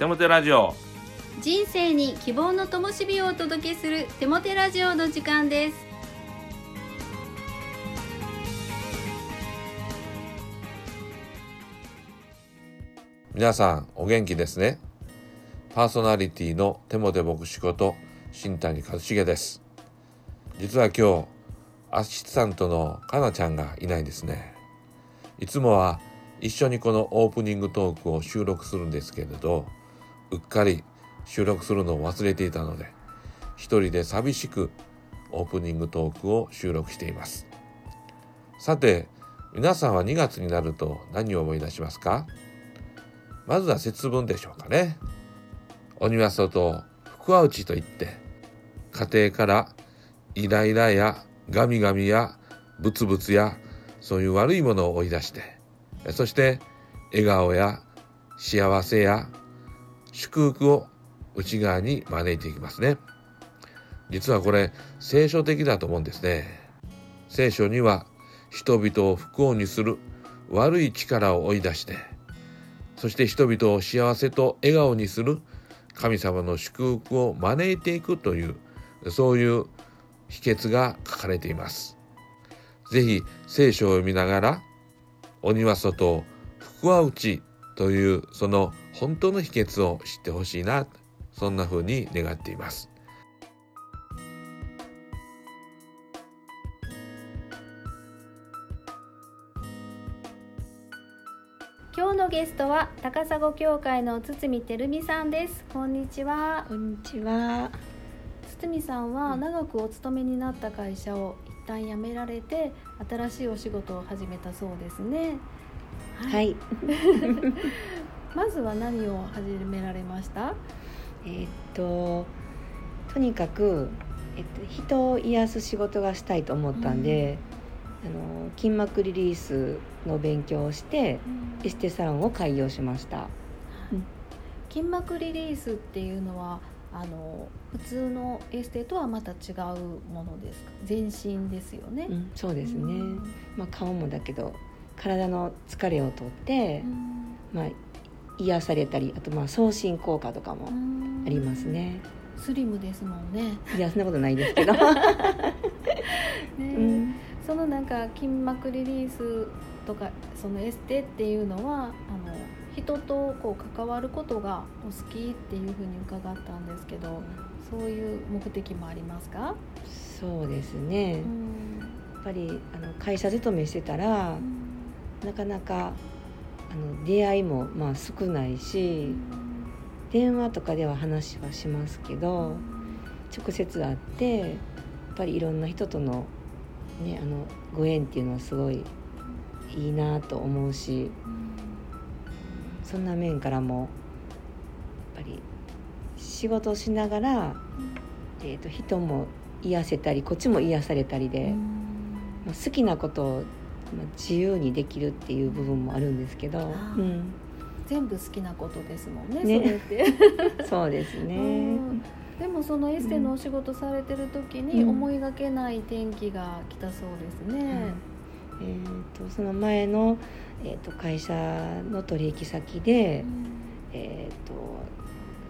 テモテラジオ。人生に希望の灯火をお届けするテモテラジオの時間です。皆さんお元気ですね？パーソナリティのテモテ牧師こと新谷和重です。実は今日アシスタントのかなちゃんがいないですね。いつもは一緒にこのオープニングトークを収録するんですけれどうっかり収録するのを忘れていたので一人で寂しくオープニングトークを収録しています。さて皆さんは2月になると何を思い出しますか？まずは節分でしょうかね。鬼は外福は内といって家庭からイライラやガミガミやブツブツやそういう悪いものを追い出してそして笑顔や幸せや祝福を内側に招いていきますね。実はこれ聖書的だと思うんですね。聖書には人々を不幸にする悪い力を追い出してそして人々を幸せと笑顔にする神様の祝福を招いていくというそういう秘訣が書かれています。ぜひ聖書を読みながら鬼は外福は内というその本当の秘訣を知ってほしいなそんな風に願っています。今日のゲストは高砂教会の堤照美さんです。こんにちは。こんにちは。堤さんは長くお勤めになった会社を一旦辞められて新しいお仕事を始めたそうですねはい。まずは何を始められました？えーっととにかくえっと人を癒す仕事がしたいと思ったんで、あの筋膜リリースの勉強をしてエステサロンを開業しました。うん筋膜リリースっていうのはあの普通のエステとはまた違うものですか？全身ですよね、うん、そうですね。うん。まあ顔もだけど体の疲れを取って、まあ癒されたり、あとまあ送信効果とかもありますね。スリムですもんね。いやそんなことないですけど。ねうん。そのなんか筋膜リリースとかそのエステっていうのはあの人とこう関わることがお好きっていうふうに伺ったんですけどそういう目的もありますか、そうですね。うん。やっぱりあの会社勤めしてたらなかなかあの出会いもまあ少ないし電話とかでは話はしますけど直接会ってやっぱりいろんな人との,、ね、あのご縁っていうのはすごいいいなと思うしそんな面からもやっぱり仕事をしながら、えー、と人も癒せたりこっちも癒されたりで。まあ、好きなことをまあ自由にできるっていう部分もあるんですけど、うん、全部好きなことですもんねね。それって。そうですね。うん。でもそのエステのお仕事されてる時にうん。思いがけない転機が来たそうですね。はい。えー、とその前の、えー、と会社の取引先で、えー、と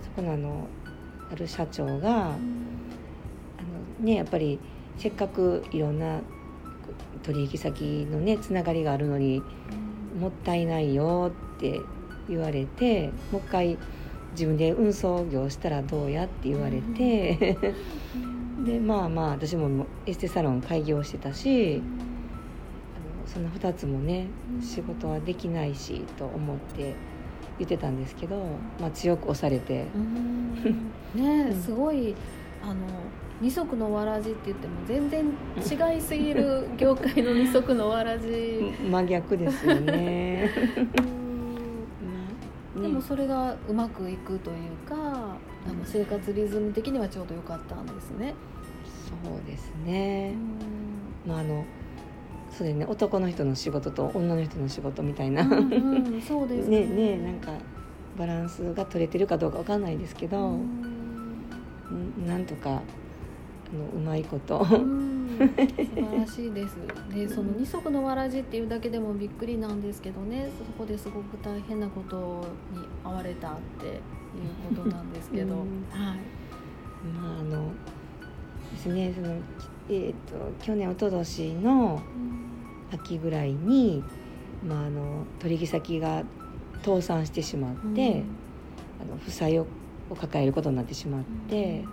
そこのあのある社長があの、ね、やっぱりせっかくいろんな取引先のねつながりがあるのにもったいないよって言われてもう一回自分で運送業したらどうやって言われて、でまあまあ私もエステサロン開業してたしそんな2つもねうん仕事はできないしと思って言ってたんですけど、まあ、強く押されて、うん。ねすごいあの二足のわらじって言っても全然違いすぎる業界の二足のわらじ。真逆ですよね。うん。でもそれがうまくいくというかあの生活リズム的にはちょうど良かったんですね。そうですね、まああのそうだよね。男の人の仕事と女の人の仕事みたいな、うんうんそうですね。ねなんかバランスが取れてるかどうかわかんないですけど、うんんなんとかあのうまいこと、うん晴らしいです。でその二足のわらじっていうだけでもびっくりなんですけどね。そこですごく大変なことに遭われたっていうことなんですけど、うん。はい。まああのですねそのえー、と去年一昨年の秋ぐらいに、まあ、あの取引先が倒産してしまって、あの負債をを抱えることになってしまって、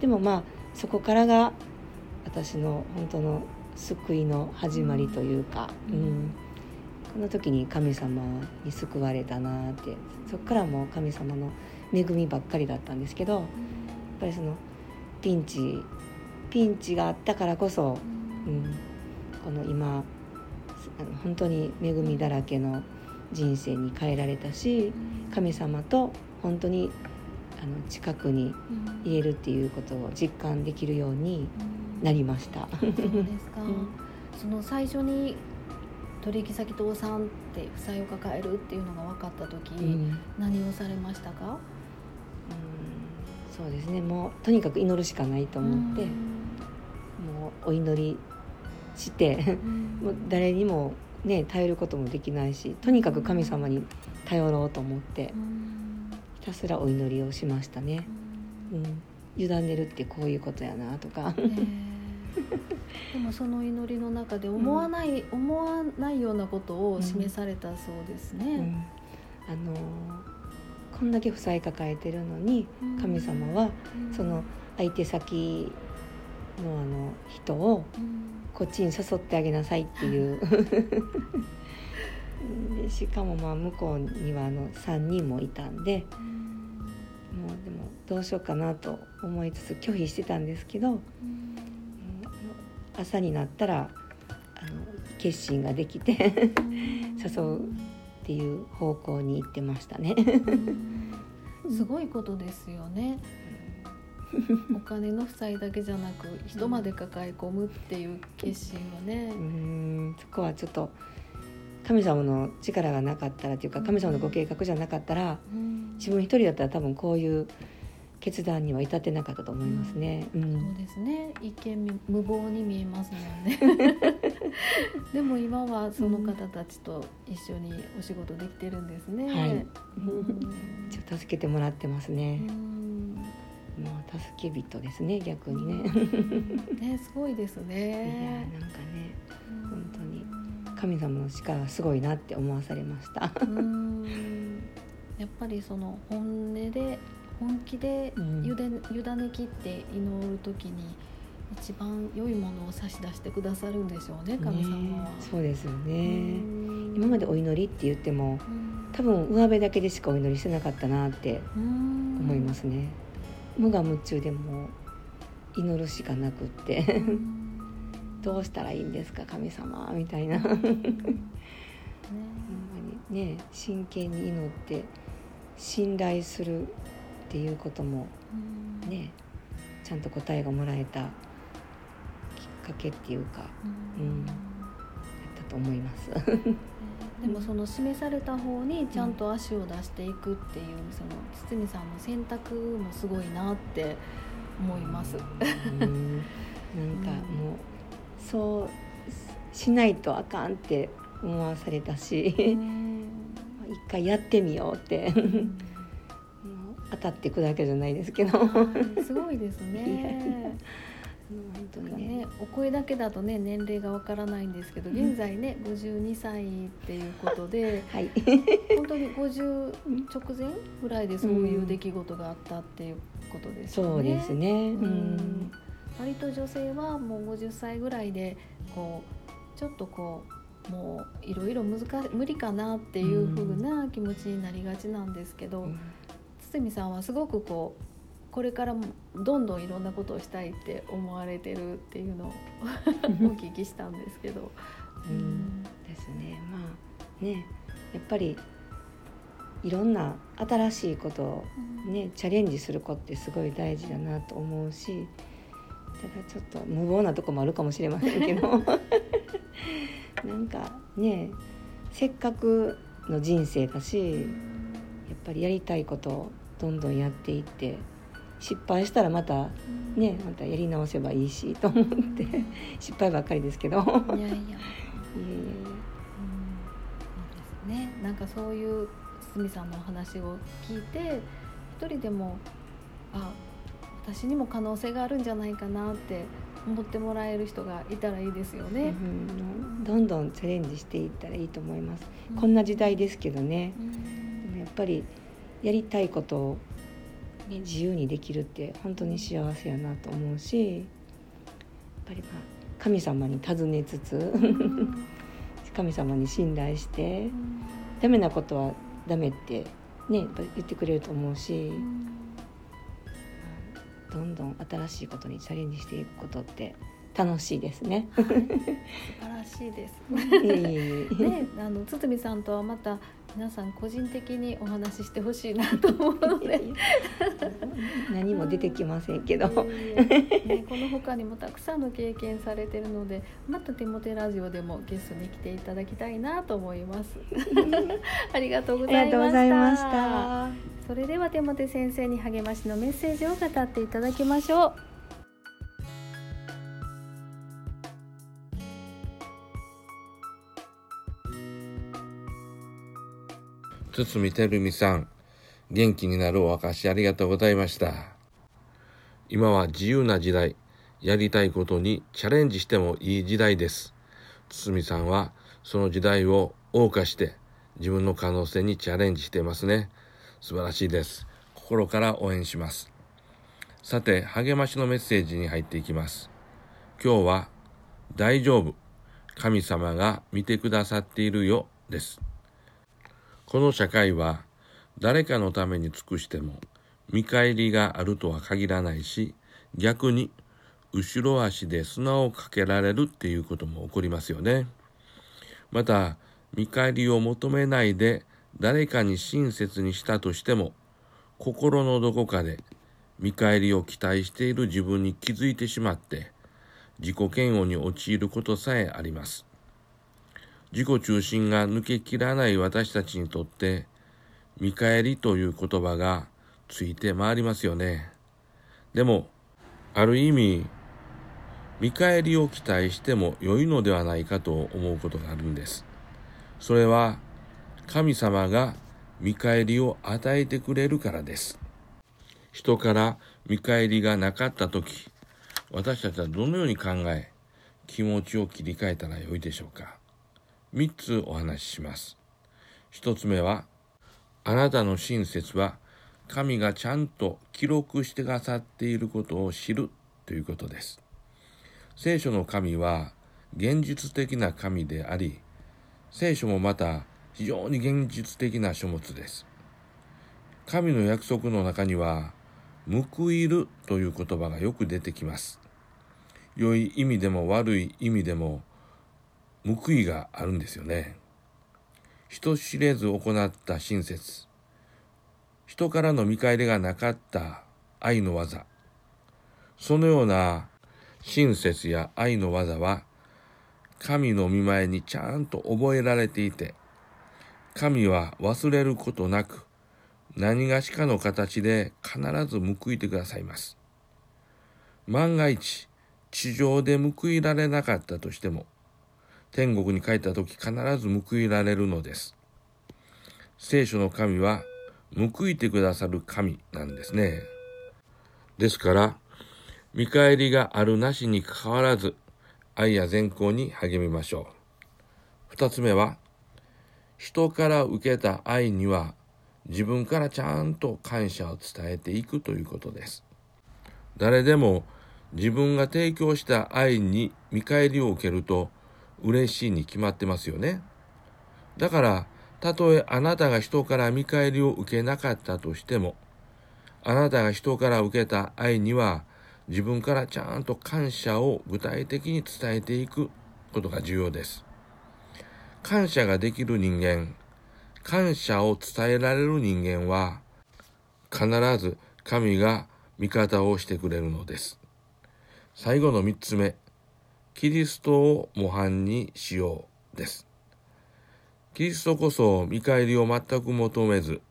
でもまあそこからが私の本当の救いの始まりというか、ううん。んこの時に神様に救われたなってそこからもう神様の恵みばっかりだったんですけどやっぱりそのピンチピンチがあったからこそ、うん、この今本当に恵みだらけの人生に変えられたし神様と本当にあの近くに入れるっていうことを実感できるようになりました。そうですか、うん。その最初に取引先倒産って負債を抱えるっていうのが分かった時、うん。何をされましたか？そうですね。もうとにかく祈るしかないと思って、もうお祈りしてもう誰にもね頼ることもできないしとにかく神様に頼ろうと思ってひたすらお祈りをしましたね。うん、委ねるってこういうことやなとか。え。ー でもその祈りの中で思わない、思わないようなことを示されたそうですうね。ん。あのーこんだけ負債抱えてるのにうん。神様はうん。その相手先のあの人をうん。こっちに誘ってあげなさいっていう でしかもまあ向こうにはあの3人もいたんでもうでもどうしようかなと思いつつ拒否してたんですけど朝になったらあの決心ができて誘うっていう方向に行ってましたね。すごいことですよね。お金の負債だけじゃなく人まで抱え込むっていう決心はねうー。んそこはちょっと神様の力がなかったらというか神様のご計画じゃなかったらうん。自分一人だったら多分こういう決断には至ってなかったと思いますね。うそうんですね。一見無謀に見えますもんね。でも今はその方たちと一緒にお仕事できてるんですね、はい。うん。ちょっと助けてもらってますね。うん。もう助け人ですね逆にね。ねすごいですいやねなんかね神様の力はすごいなって思わされました。うんやっぱりその本音で本気でうん委ね委ねきって祈る時に一番良いものを差し出してくださるんでしょうね神様は。ねそうですよね。うん今までお祈りって言ってもうん多分上辺だけでしかお祈りしてなかったなってうん思いますね。無我夢中でもう祈るしかなくってうんどうしたらいいんですか神様みたいな。ほんまねにね真剣に祈って信頼するっていうこともうん。ねちゃんと答えがもらえたきっかけっていうかうん。やったと思います。でもその示された方にちゃんと足を出していくっていうその堤さんの選択もすごいなって思います。うん。なんかもうそうしないとあかんって思わされたし一回やってみようって当たっていくだけじゃないですけど。すごいですね。当にね。お声だけだとね年齢がわからないんですけど現在ね52歳っていうことで はい。本当に50直前ぐらいでそういう出来事があったっていうことですよね。そうですね。ううんん割と女性はもう50歳ぐらいでこうちょっとこうもういろいろ難し無理かなっていう風な気持ちになりがちなんですけど、堤さんはすごくこうこれからもどんどんいろんなことをしたいって思われてるっていうのを お聞きしたんですけど。うん。ですね。まあねやっぱりいろんな新しいことをねチャレンジする子ってすごい大事だなと思うしただちょっと無謀なとこもあるかもしれませんけど。なんかねせっかくの人生だしやっぱりやりたいことをどんどんやっていって失敗したらまたねまたやり直せばいいしと思って失敗ばっかりですけど。いやいや。いえいえ。うん、ね。なんかそういう堤さんのお話を聞いて一人でもあ私にも可能性があるんじゃないかなって思ってもらえる人がいたらいいですよね、うん、どんどんチャレンジしていったらいいと思います、うん、こんな時代ですけどね、うん、やっぱりやりたいことを、ね、自由にできるって本当に幸せやなと思うしやっぱりまあ神様に尋ねつつ 神様に信頼して、ダメなことはダメってね言ってくれると思うし。どんどん新しいことにチャレンジしていくことって楽しいですね。はい、素晴らしいです。ね、あの堤さんとはまた皆さん個人的にお話ししてほしいなと思うので。何も出てきませんけど、ね、この他にもたくさんの経験されてるのでまた「テモテラジオ」でもゲストに来ていただきたいなと思います。ありがとうございました。それではテモテ先生に励ましのメッセージを語っていただきましょう堤てるみさん、元気になるお証ありがとうございました。今は自由な時代、やりたいことにチャレンジしてもいい時代です。堤さんはその時代を謳歌して自分の可能性にチャレンジしてますね。素晴らしいです。心から応援します。さて、励ましのメッセージに入っていきます。今日は、大丈夫。神様が見てくださっているよ、です。この社会は誰かのために尽くしても見返りがあるとは限らないし逆に後ろ足で砂をかけられるっていうことも起こりますよね。また見返りを求めないで誰かに親切にしたとしても心のどこかで見返りを期待している自分に気づいてしまって自己嫌悪に陥ることさえあります。自己中心が抜けきらない私たちにとって、見返りという言葉がついて回りますよね。でも、ある意味、見返りを期待しても良いのではないかと思うことがあるんです。それは、神様が見返りを与えてくれるからです。人から見返りがなかったとき、私たちはどのように考え、気持ちを切り替えたらよいでしょうか。3つお話しします。1つ目は、あなたの親切は神がちゃんと記録してくださっていることを知るということです。聖書の神は現実的な神であり、聖書もまた非常に現実的な書物です。神の約束の中には、報いるという言葉がよく出てきます。良い意味でも悪い意味でも報いがあるんですよね。人知れず行った親切。人からの見返りがなかった愛の技。そのような親切や愛の技は、神の見前にちゃんと覚えられていて、神は忘れることなく、何がしかの形で必ず報いてくださいます。万が一、地上で報いられなかったとしても、天国に帰った時必ず報いられるのです。聖書の神は報いてくださる神なんですね。ですから、見返りがあるなしにかかわらず、愛や善行に励みましょう。二つ目は、人から受けた愛には自分からちゃんと感謝を伝えていくということです。誰でも自分が提供した愛に見返りを受けると嬉しいに決まってますよね。だから、たとえあなたが人から見返りを受けなかったとしても、あなたが人から受けた愛には自分からちゃんと感謝を具体的に伝えていくことが重要です。感謝ができる人間、感謝を伝えられる人間は、必ず神が味方をしてくれるのです。最後の三つ目。キリストを模範にしようです。キリストこそ見返りを全く求めず、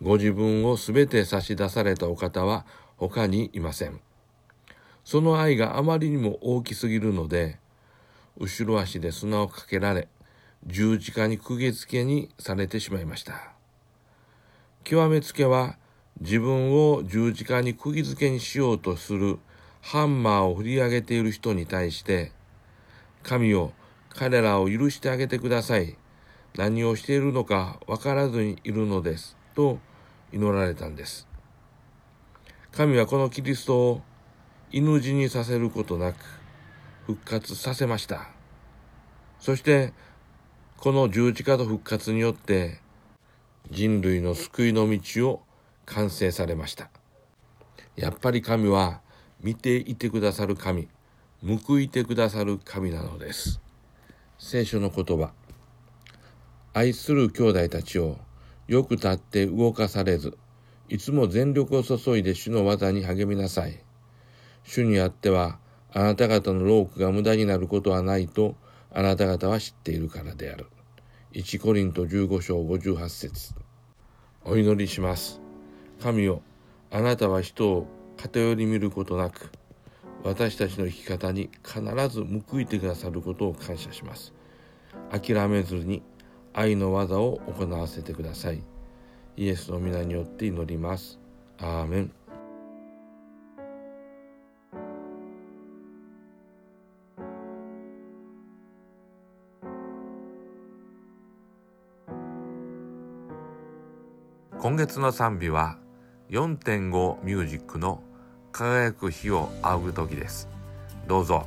ご自分をすべて差し出されたお方は他にいません。その愛があまりにも大きすぎるので、後ろ足で砂をかけられ、十字架に釘付けにされてしまいました。極めつけは、自分を十字架に釘付けにしようとするハンマーを振り上げている人に対して、神を彼らを許してあげてください。何をしているのかわからずにいるのです。と祈られたんです。神はこのキリストを犬死にさせることなく復活させました。そして、この十字架と復活によって人類の救いの道を完成されました。やっぱり神は見ていてくださる神、報いてくださる神なのです。聖書の言葉。愛する兄弟たちをよく立って動かされず、いつも全力を注いで主の技に励みなさい。主にあっては、あなた方の労苦が無駄になることはないと、あなた方は知っているからである。1コリント15章58節お祈りします。神よ、あなたは人を偏り見ることなく、私たちの生き方に必ず報いてくださることを感謝します。諦めずに愛の技を行わせてください。イエスの皆によって祈ります。アーメン。今月の賛美は4.5ミュージックの輝く日を仰ぐ時です。どうぞ。